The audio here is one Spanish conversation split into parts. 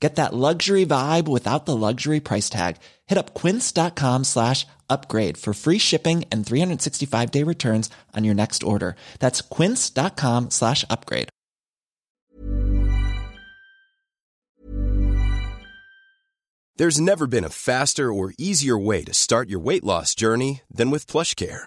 Get that luxury vibe without the luxury price tag. Hit up quince.com slash upgrade for free shipping and 365 day returns on your next order. That's quince.com slash upgrade. There's never been a faster or easier way to start your weight loss journey than with PlushCare.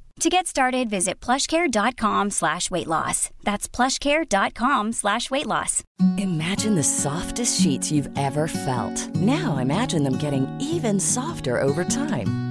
To get started, visit plushcare.com slash weight loss. That's plushcare.com slash weight loss. Imagine the softest sheets you've ever felt. Now imagine them getting even softer over time.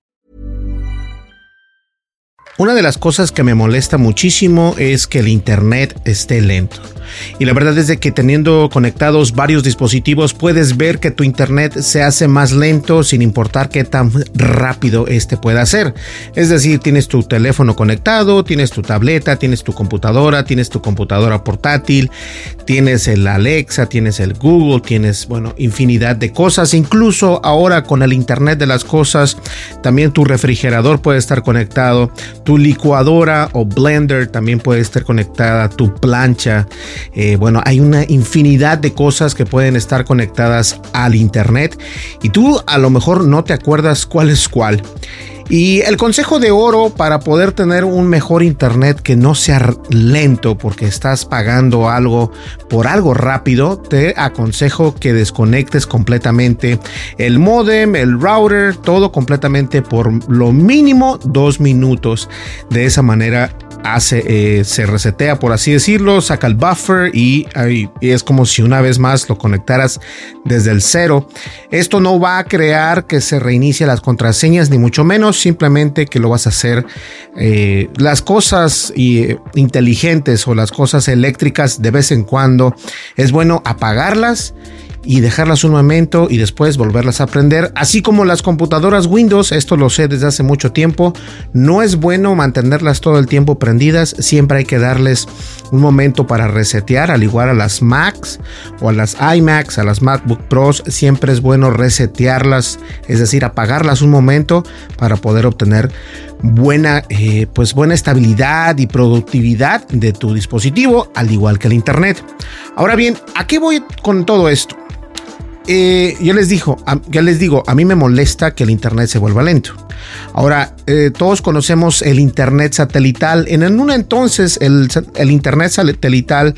Una de las cosas que me molesta muchísimo es que el internet esté lento. Y la verdad es de que teniendo conectados varios dispositivos puedes ver que tu internet se hace más lento sin importar qué tan rápido este pueda ser. Es decir, tienes tu teléfono conectado, tienes tu tableta, tienes tu computadora, tienes tu computadora portátil, tienes el Alexa, tienes el Google, tienes, bueno, infinidad de cosas. Incluso ahora con el internet de las cosas, también tu refrigerador puede estar conectado, tu licuadora o blender también puede estar conectada, tu plancha. Eh, bueno, hay una infinidad de cosas que pueden estar conectadas al Internet y tú a lo mejor no te acuerdas cuál es cuál. Y el consejo de oro para poder tener un mejor internet que no sea lento porque estás pagando algo por algo rápido, te aconsejo que desconectes completamente el modem, el router, todo completamente por lo mínimo dos minutos. De esa manera hace, eh, se resetea, por así decirlo, saca el buffer y, es como si una vez más lo conectaras desde el cero. Esto no va a crear que se reinicie las contraseñas, ni mucho menos, simplemente que lo vas a hacer. Eh, las cosas eh, inteligentes o las cosas eléctricas de vez en cuando es bueno apagarlas y dejarlas un momento y después volverlas a aprender. Así como las computadoras Windows, esto lo sé desde hace mucho tiempo, no es bueno mantenerlas todo el tiempo prendidas, siempre hay que darles un momento para resetear, al igual a las Macs o a las iMacs, a las MacBook Pros, siempre es bueno resetearlas, es decir, apagarlas un momento para poder obtener buena, eh, pues buena estabilidad y productividad de tu dispositivo, al igual que el Internet. Ahora bien, ¿a qué voy con todo esto? Eh, yo les digo, ya les digo, a mí me molesta que el internet se vuelva lento. Ahora, eh, todos conocemos el internet satelital. En un entonces, el, el, internet satelital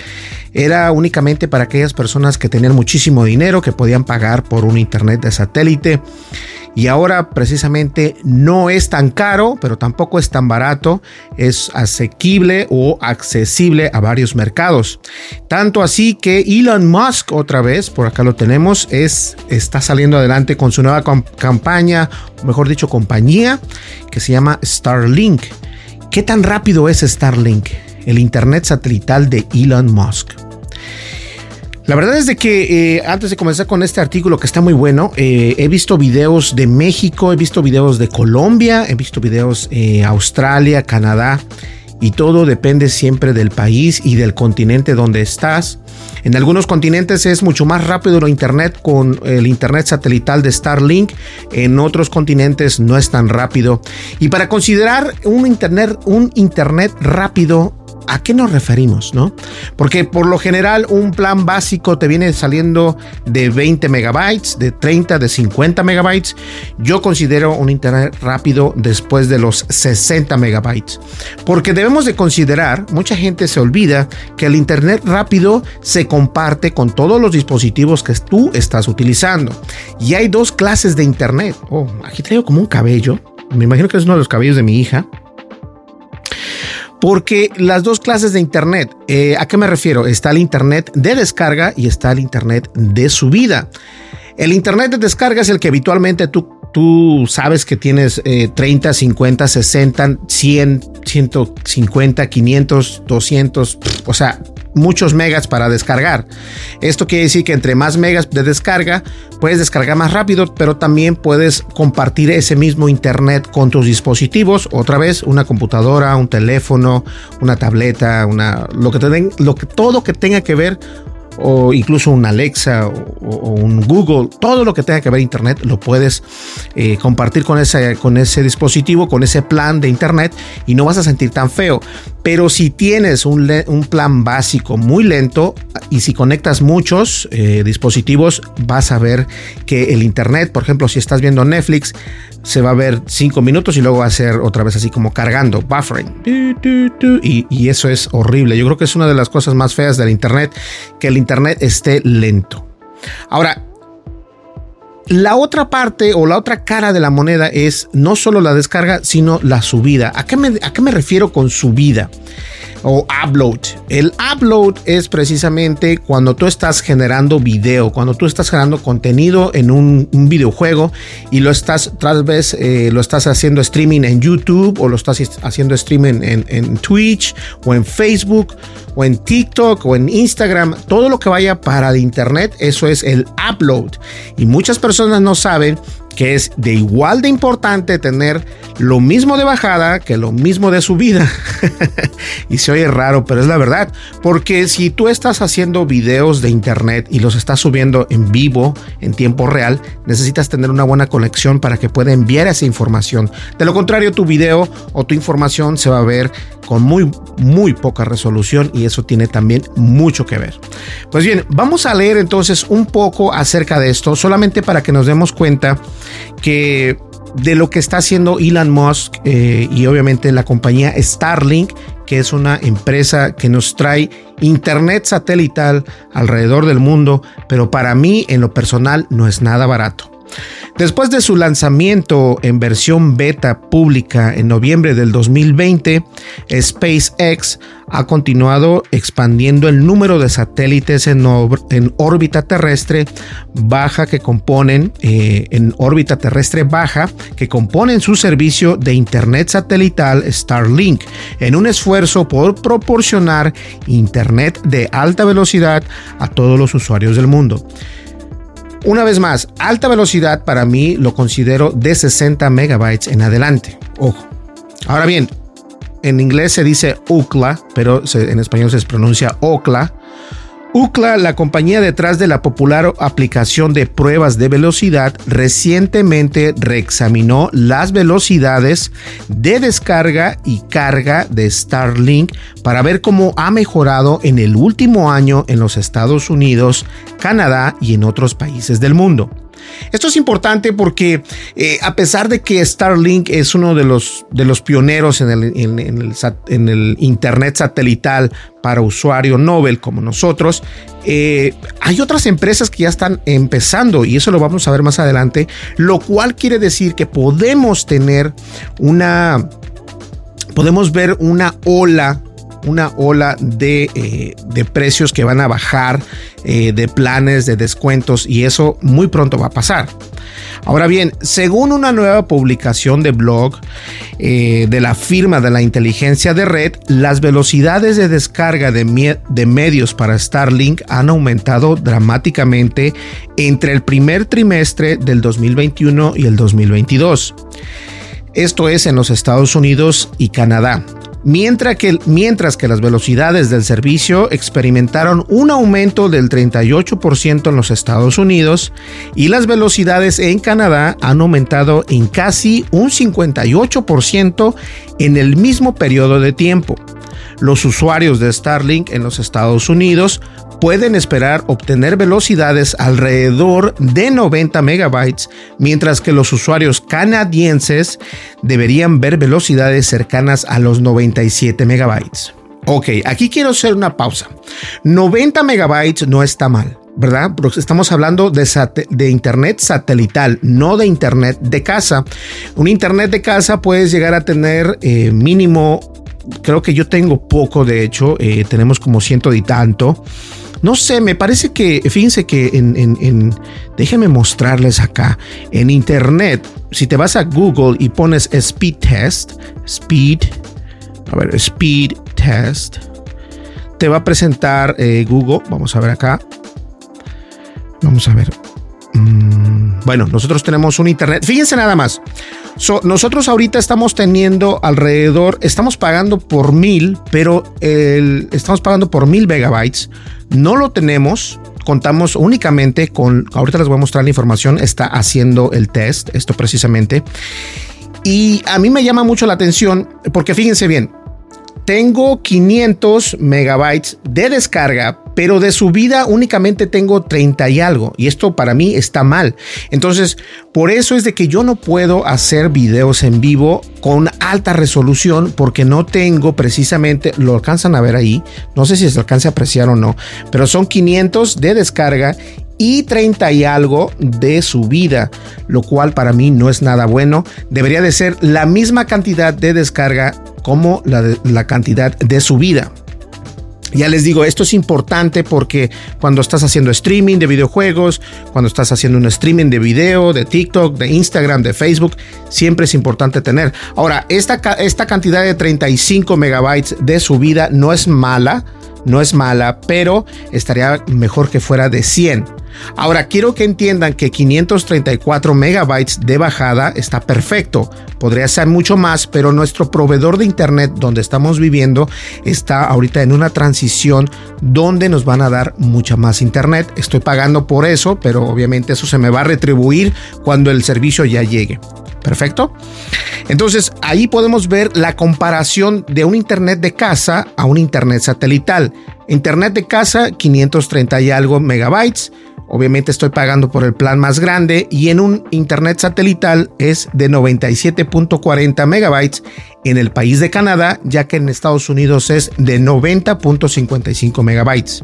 era únicamente para aquellas personas que tenían muchísimo dinero, que podían pagar por un internet de satélite y ahora precisamente no es tan caro, pero tampoco es tan barato, es asequible o accesible a varios mercados. Tanto así que Elon Musk otra vez, por acá lo tenemos, es está saliendo adelante con su nueva campaña, mejor dicho, compañía que se llama Starlink. ¿Qué tan rápido es Starlink? El internet satelital de Elon Musk. La verdad es de que eh, antes de comenzar con este artículo que está muy bueno, eh, he visto videos de México, he visto videos de Colombia, he visto videos eh, Australia, Canadá y todo depende siempre del país y del continente donde estás. En algunos continentes es mucho más rápido el internet con el internet satelital de Starlink, en otros continentes no es tan rápido. Y para considerar un internet un internet rápido ¿A qué nos referimos? ¿no? Porque por lo general un plan básico te viene saliendo de 20 megabytes, de 30, de 50 megabytes. Yo considero un internet rápido después de los 60 megabytes. Porque debemos de considerar, mucha gente se olvida que el internet rápido se comparte con todos los dispositivos que tú estás utilizando. Y hay dos clases de internet. Oh, aquí traigo como un cabello. Me imagino que es uno de los cabellos de mi hija porque las dos clases de Internet, eh, ¿a qué me refiero? Está el Internet de descarga y está el Internet de subida. El Internet de descarga es el que habitualmente tú, tú sabes que tienes 30, 50, 60, 100, 150, 500, 200, o sea, muchos megas para descargar. Esto quiere decir que entre más megas de descarga, puedes descargar más rápido, pero también puedes compartir ese mismo internet con tus dispositivos. Otra vez, una computadora, un teléfono, una tableta, una, lo que te den, lo que, todo que tenga que ver o incluso un Alexa o, un Google, todo lo que tenga que ver Internet lo puedes eh, compartir con ese, con ese dispositivo, con ese plan de Internet y no vas a sentir tan feo. Pero si tienes un, plan básico muy lento y si conectas muchos eh, dispositivos, vas a ver que el Internet, por ejemplo, si estás viendo Netflix, se va a ver cinco minutos y luego va a ser otra vez así como cargando, buffering. Y, y, eso es horrible. Yo creo que es una de las cosas más feas del Internet, que el Internet esté lento. Ahora, la otra parte o la otra cara de la moneda es no solo la descarga, sino la subida. ¿A qué me, refiero con subida? O upload. El upload es precisamente cuando tú estás generando video, cuando tú estás generando contenido en un, videojuego y lo estás, tal vez eh, lo estás haciendo streaming en YouTube o lo estás haciendo streaming en, en Twitch o en Facebook o en TikTok o en Instagram, todo lo que vaya para el internet, eso es el upload. Y muchas personas no saben que es de igual de importante tener lo mismo de bajada que lo mismo de subida. y se oye raro, pero es la verdad. Porque si tú estás haciendo videos de internet y los estás subiendo en vivo, en tiempo real, necesitas tener una buena conexión para que pueda enviar esa información. De lo contrario, tu video o tu información se va a ver con muy, muy poca resolución y eso tiene también mucho que ver. Pues bien, vamos a leer entonces un poco acerca de esto, solamente para que nos demos cuenta que de lo que está haciendo Elon Musk eh, y obviamente la compañía Starlink, que es una empresa que nos trae internet satelital alrededor del mundo, pero para mí en lo personal no es nada barato. Después de su lanzamiento en versión beta pública en noviembre del 2020, SpaceX ha continuado expandiendo el número de satélites en, órbita terrestre baja que componen eh, en órbita terrestre baja que componen su servicio de internet satelital Starlink en un esfuerzo por proporcionar internet de alta velocidad a todos los usuarios del mundo. Una vez más, alta velocidad para mí lo considero de 60 megabytes en adelante. Ojo. Ahora bien, en inglés se dice UCLA, pero en español se pronuncia OCLA. UCLA, la compañía detrás de la popular aplicación de pruebas de velocidad, recientemente reexaminó las velocidades de descarga y carga de Starlink para ver cómo ha mejorado en el último año en los Estados Unidos, Canadá y en otros países del mundo. Esto es importante porque eh, a pesar de que Starlink es uno de los, de los pioneros en el, en, el, Internet satelital para usuario Nobel como nosotros, eh, hay otras empresas que ya están empezando y eso lo vamos a ver más adelante, lo cual quiere decir que podemos tener una, podemos ver una ola una ola de, eh, de precios que van a bajar, eh, de planes, de descuentos y eso muy pronto va a pasar. Ahora bien, según una nueva publicación de blog eh, de la firma de la inteligencia de red, las velocidades de descarga de, de, medios para Starlink han aumentado dramáticamente entre el primer trimestre del 2021 y el 2022. Esto es en los Estados Unidos y Canadá mientras que, mientras que las velocidades del servicio experimentaron un aumento del 38% en los Estados Unidos y las velocidades en Canadá han aumentado en casi un 58% en el mismo periodo de tiempo. Los usuarios de Starlink en los Estados Unidos pueden esperar obtener velocidades alrededor de 90 megabytes, mientras que los usuarios canadienses deberían ver velocidades cercanas a los 97 megabytes. Ok, aquí quiero hacer una pausa. 90 megabytes no está mal. ¿verdad? Porque estamos hablando de, internet satelital, no de internet de casa. Un internet de casa puedes llegar a tener eh, mínimo, creo que yo tengo poco, de hecho, eh, tenemos como ciento y tanto. No sé, me parece que, fíjense que en, en, déjenme mostrarles acá, en internet, si te vas a Google y pones speed test, speed, a ver, speed test, te va a presentar eh, Google, vamos a ver acá, vamos a ver, mm, bueno, nosotros tenemos un internet, fíjense nada más, nosotros ahorita estamos teniendo alrededor, estamos pagando por mil, pero estamos pagando por mil megabytes. No lo tenemos, contamos únicamente con, ahorita les voy a mostrar la información, está haciendo el test, esto precisamente. Y a mí me llama mucho la atención porque fíjense bien, tengo 500 megabytes de descarga, pero de subida únicamente tengo 30 y algo. Y esto para mí está mal. Entonces, por eso es de que yo no puedo hacer videos en vivo con alta resolución porque no tengo precisamente, lo alcanzan a ver ahí, no sé si se alcanza a apreciar o no, pero son 500 de descarga y 30 y algo de subida, lo cual para mí no es nada bueno. Debería de ser la misma cantidad de descarga como la, la cantidad de subida. Ya les digo, esto es importante porque cuando estás haciendo streaming de videojuegos, cuando estás haciendo un streaming de video, de TikTok, de Instagram, de Facebook, siempre es importante tener. Ahora, esta, esta cantidad de 35 megabytes de subida no es mala, no es mala, pero estaría mejor que fuera de 100. Ahora, quiero que entiendan que 534 megabytes de bajada está perfecto. Podría ser mucho más, pero nuestro proveedor de internet donde estamos viviendo está ahorita en una transición donde nos van a dar mucha más internet. Estoy pagando por eso, pero obviamente eso se me va a retribuir cuando el servicio ya llegue. Perfecto. Entonces ahí podemos ver la comparación de un internet de casa a un internet satelital. Internet de casa 530 y algo megabytes Obviamente estoy pagando por el plan más grande y en un internet satelital es de 97.40 megabytes en el país de Canadá, ya que en Estados Unidos es de 90.55 megabytes.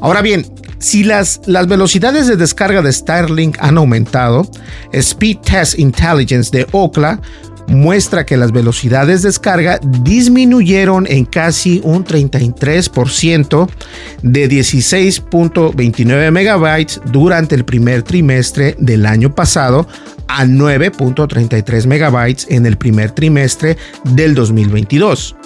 Ahora bien, si las, las velocidades de descarga de Starlink han aumentado, Speed Test Intelligence de Okla muestra que las velocidades de descarga disminuyeron en casi un 33% de 16.29 megabytes durante el primer trimestre del año pasado a 9.33 megabytes en el primer trimestre del 2022.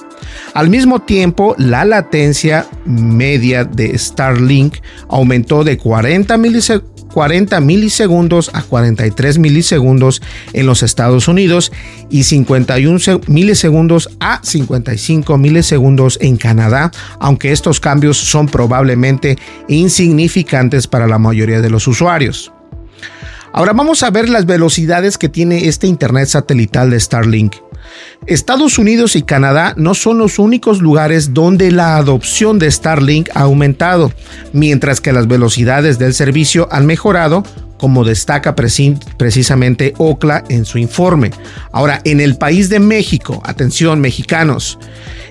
Al mismo tiempo, la latencia media de Starlink aumentó de 40 milisegundos 40 milisegundos a 43 milisegundos en los Estados Unidos y 51 milisegundos a 55 milisegundos en Canadá, aunque estos cambios son probablemente insignificantes para la mayoría de los usuarios. Ahora vamos a ver las velocidades que tiene este Internet satelital de Starlink. Estados Unidos y Canadá no son los únicos lugares donde la adopción de Starlink ha aumentado, mientras que las velocidades del servicio han mejorado, como destaca precisamente OCLA en su informe. Ahora, en el país de México, atención mexicanos,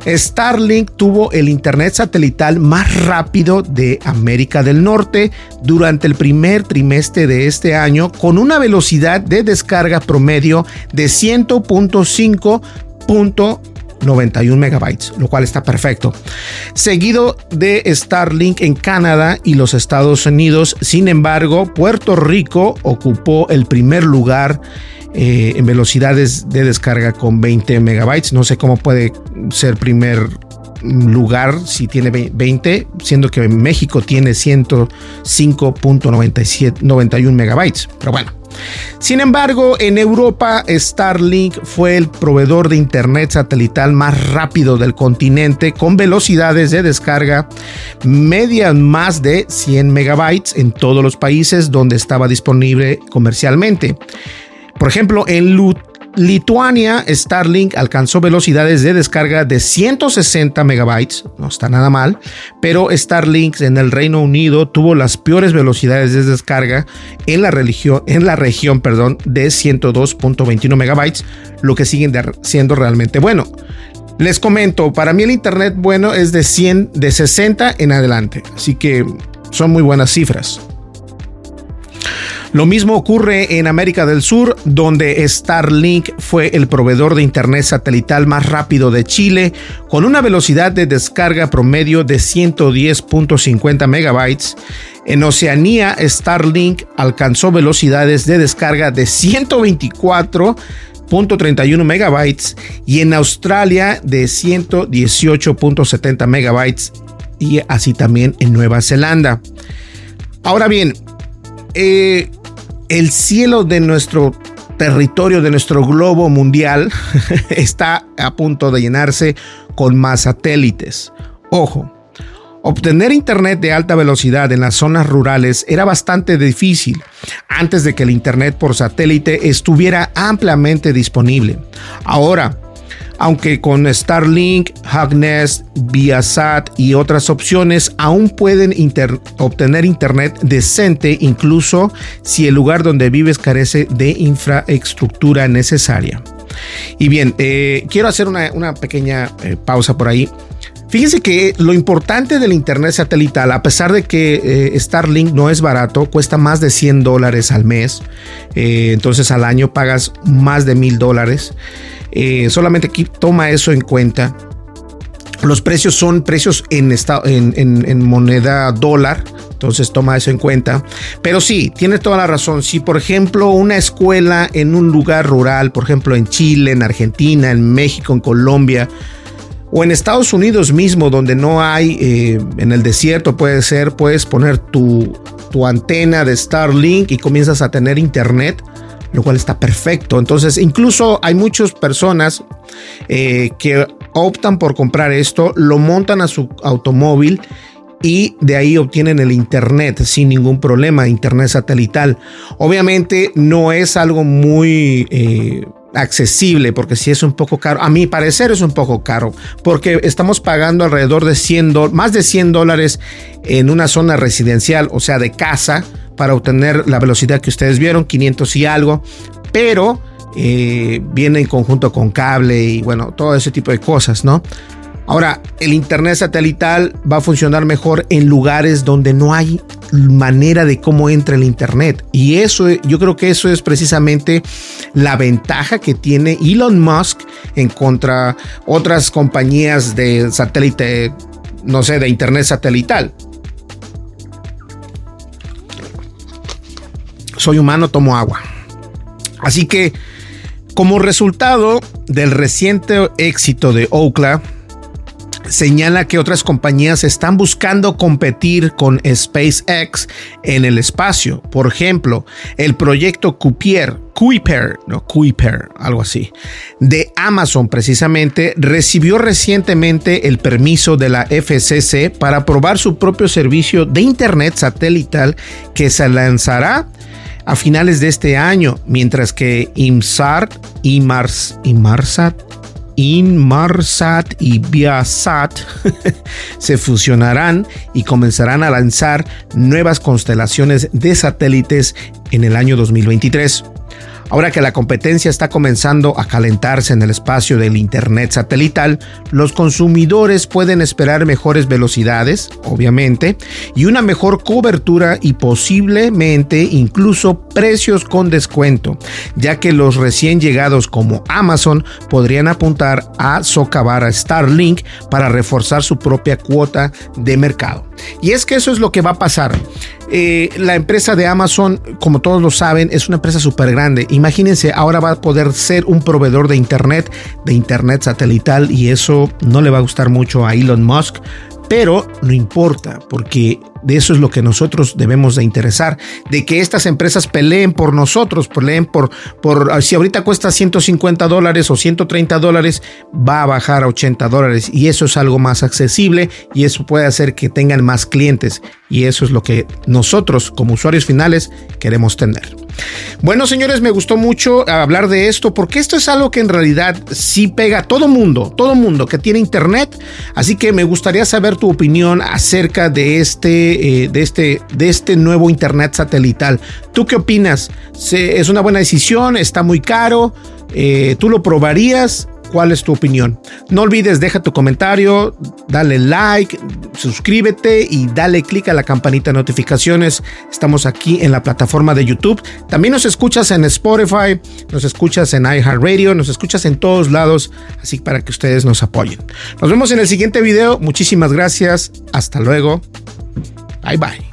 Starlink tuvo el Internet satelital más rápido de América del Norte durante el primer trimestre de este año con una velocidad de descarga promedio de 100.5 megabytes, lo cual está perfecto. Seguido de Starlink en Canadá y los Estados Unidos, sin embargo, Puerto Rico ocupó el primer lugar eh, en velocidades de descarga con 20 megabytes. No sé cómo puede ser primer lugar si tiene 20, siendo que México tiene 105.91 megabytes. Pero bueno. Sin embargo, en Europa, Starlink fue el proveedor de Internet satelital más rápido del continente, con velocidades de descarga medias más de 100 megabytes en todos los países donde estaba disponible comercialmente. Por ejemplo, en Lituania, Starlink alcanzó velocidades de descarga de 160 megabytes, no está nada mal, pero Starlink en el Reino Unido tuvo las peores velocidades de descarga en la, en la región perdón, de 102.21 megabytes, lo que sigue siendo realmente bueno. Les comento, para mí el internet bueno es de 100, de 60 en adelante, así que son muy buenas cifras. Lo mismo ocurre en América del Sur, donde Starlink fue el proveedor de Internet satelital más rápido de Chile, con una velocidad de descarga promedio de 110.50 megabytes. En Oceanía, Starlink alcanzó velocidades de descarga de 124.31 megabytes y en Australia de 118.70 megabytes y así también en Nueva Zelanda. Ahora bien, eh, el cielo de nuestro territorio, de nuestro globo mundial, está a punto de llenarse con más satélites. Ojo, Obtener internet de alta velocidad en las zonas rurales era bastante difícil antes de que el internet por satélite estuviera ampliamente disponible. Ahora, aunque con Starlink, Hugnest, Viasat y otras opciones aún pueden obtener internet decente incluso si el lugar donde vives carece de infraestructura necesaria. Y bien, eh, quiero hacer una, pequeña eh, pausa por ahí. Fíjense que lo importante del Internet satelital, a pesar de que eh, Starlink no es barato, cuesta más de 100 dólares al mes, entonces al año pagas más de mil dólares. Eh, solamente aquí toma eso en cuenta. Los precios son precios en, en, moneda dólar, entonces toma eso en cuenta. Pero sí, tiene toda la razón. Si por ejemplo una escuela en un lugar rural, por ejemplo en Chile, en Argentina, en México, en Colombia, o en Estados Unidos mismo, donde no hay, eh, en el desierto puede ser, puedes poner tu, tu antena de Starlink y comienzas a tener internet lo cual está perfecto. Entonces, incluso hay muchas personas eh, que optan por comprar esto, lo montan a su automóvil y de ahí obtienen el internet sin ningún problema, internet satelital. Obviamente no es algo muy... Eh, accesible porque si es un poco caro, a mi parecer es un poco caro porque estamos pagando alrededor de 100 más de 100 dólares en una zona residencial, o sea, de casa para obtener la velocidad que ustedes vieron, 500 y algo, pero eh, viene en conjunto con cable y bueno, todo ese tipo de cosas, ¿no? Ahora, el Internet satelital va a funcionar mejor en lugares donde no hay manera de cómo entra el Internet. Y eso, yo creo que eso es precisamente la ventaja que tiene Elon Musk en contra otras compañías de satélite, no sé, de Internet satelital. soy humano, tomo agua. Así que, como resultado del reciente éxito de Ookla, señala que otras compañías están buscando competir con SpaceX en el espacio. Por ejemplo, el proyecto Kuiper, Kuiper, no Kuiper, algo así, de Amazon precisamente, recibió recientemente el permiso de la FCC para probar su propio servicio de Internet satelital que se lanzará a finales de este año, mientras que IMSAT, IMARS, IMARSAT, Inmarsat y Viasat se fusionarán y comenzarán a lanzar nuevas constelaciones de satélites en el año 2023. Ahora que la competencia está comenzando a calentarse en el espacio del Internet satelital, los consumidores pueden esperar mejores velocidades, obviamente, y una mejor cobertura y posiblemente incluso precios con descuento, ya que los recién llegados como Amazon podrían apuntar a socavar a Starlink para reforzar su propia cuota de mercado. Y es que eso es lo que va a pasar. Eh, la empresa de Amazon, como todos lo saben, es una empresa súper grande. Imagínense, ahora va a poder ser un proveedor de Internet, de Internet satelital, y eso no le va a gustar mucho a Elon Musk, pero no importa, porque de eso es lo que nosotros debemos de interesar, de que estas empresas peleen por nosotros, peleen por, por ah, si ahorita cuesta 150 dólares o 130 dólares, va a bajar a 80 dólares y eso es algo más accesible y eso puede hacer que tengan más clientes y eso es lo que nosotros como usuarios finales queremos tener. Bueno, señores, me gustó mucho hablar de esto porque esto es algo que en realidad sí pega a todo mundo, todo mundo que tiene internet. Así que me gustaría saber tu opinión acerca de este eh, de, este, de este nuevo Internet satelital. ¿Tú qué opinas? ¿Es una buena decisión? ¿Está muy caro? Eh, ¿Tú lo probarías? ¿Cuál es tu opinión? No olvides, deja tu comentario, dale like, suscríbete y dale click a la campanita de notificaciones. Estamos aquí en la plataforma de YouTube. También nos escuchas en Spotify, nos escuchas en iHeartRadio, nos escuchas en todos lados, así para que ustedes nos apoyen. Nos vemos en el siguiente video. Muchísimas gracias. Hasta luego. Bye bye.